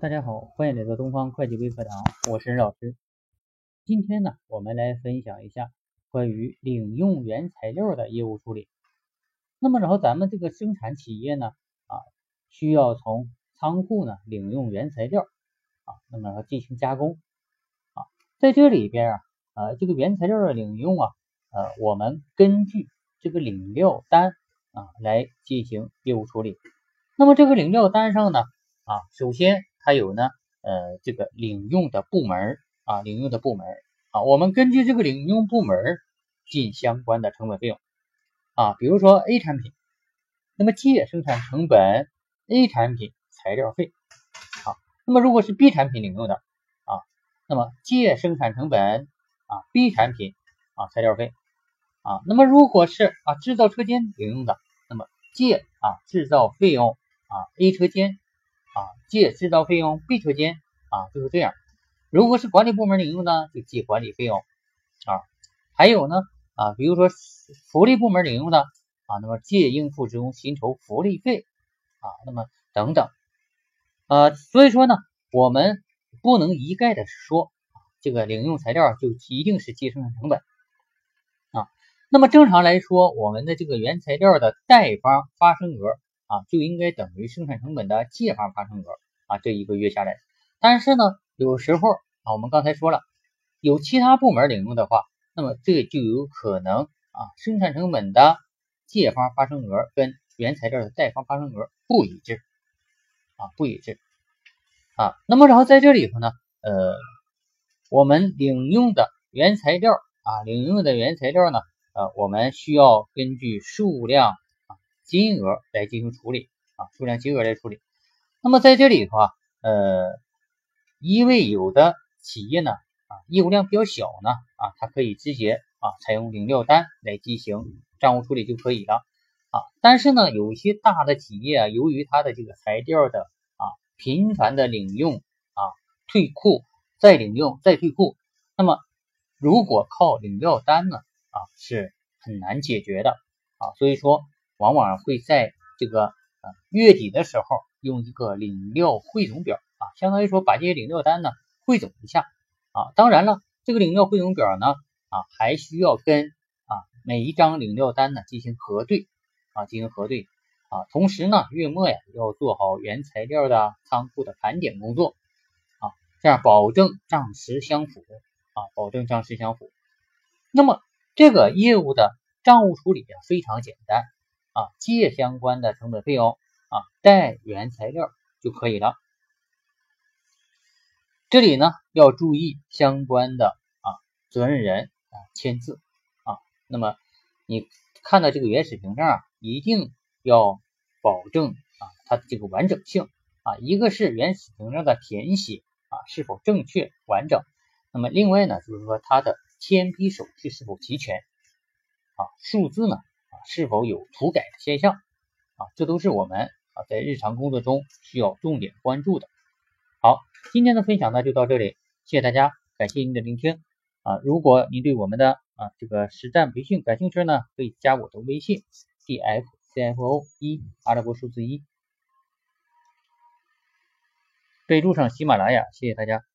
大家好，欢迎来到东方会计微课堂，我是任老师。今天呢，我们来分享一下关于领用原材料的业务处理。那么，然后咱们这个生产企业呢，啊，需要从仓库呢领用原材料，啊，那么进行加工，啊，在这里边啊，呃，这个原材料的领用啊，呃，我们根据这个领料单啊来进行业务处理。那么这个领料单上呢，啊，首先还有呢，呃，这个领用的部门啊，领用的部门啊，我们根据这个领用部门进相关的成本费用。啊，比如说 A 产品，那么借生产成本 A 产品材料费。啊，那么如果是 B 产品领用的啊，那么借生产成本啊 B 产品啊材料费。啊，那么如果是啊制造车间领用的，那么借啊制造费用啊 A 车间。啊，借制造费用 B 车间啊，就是这样。如果是管理部门领用呢，就借管理费用啊。还有呢啊，比如说福利部门领用的啊，那么借应付职工薪酬福利费啊，那么等等啊。所以说呢，我们不能一概的说这个领用材料就一定是借生产成本啊。那么正常来说，我们的这个原材料的贷方发生额。啊，就应该等于生产成本的借方发生额啊，这一个月下来。但是呢，有时候啊，我们刚才说了，有其他部门领用的话，那么这就有可能啊，生产成本的借方发生额跟原材料的贷方发生额不一致啊，不一致啊。那么然后在这里头呢，呃，我们领用的原材料啊，领用的原材料呢，呃，我们需要根据数量。金额来进行处理啊，数量金额来处理。那么在这里头啊，呃，因为有的企业呢啊，业务量比较小呢啊，它可以直接啊采用领料单来进行账务处理就可以了啊。但是呢，有一些大的企业啊，由于它的这个材料的啊频繁的领用啊退库再领用再退库，那么如果靠领料单呢啊是很难解决的啊，所以说。往往会在这个呃月底的时候用一个领料汇总表啊，相当于说把这些领料单呢汇总一下啊。当然了，这个领料汇总表呢啊还需要跟啊每一张领料单呢进行核对啊，进行核对啊。同时呢，月末呀要做好原材料的仓库的盘点工作啊，这样保证账实相符啊，保证账实相符。那么这个业务的账务处理啊非常简单。啊，借相关的成本费用啊，贷原材料就可以了。这里呢要注意相关的啊责任人啊签字啊。那么你看到这个原始凭证啊，一定要保证啊它的这个完整性啊。一个是原始凭证的填写啊是否正确完整，那么另外呢就是说它的签批手续是否齐全啊，数字呢。是否有涂改的现象啊？这都是我们啊在日常工作中需要重点关注的。好，今天的分享呢就到这里，谢谢大家，感谢您的聆听啊！如果您对我们的啊这个实战培训感兴趣呢，可以加我的微信 d f c f o 一阿拉伯数字一，备注上喜马拉雅，谢谢大家。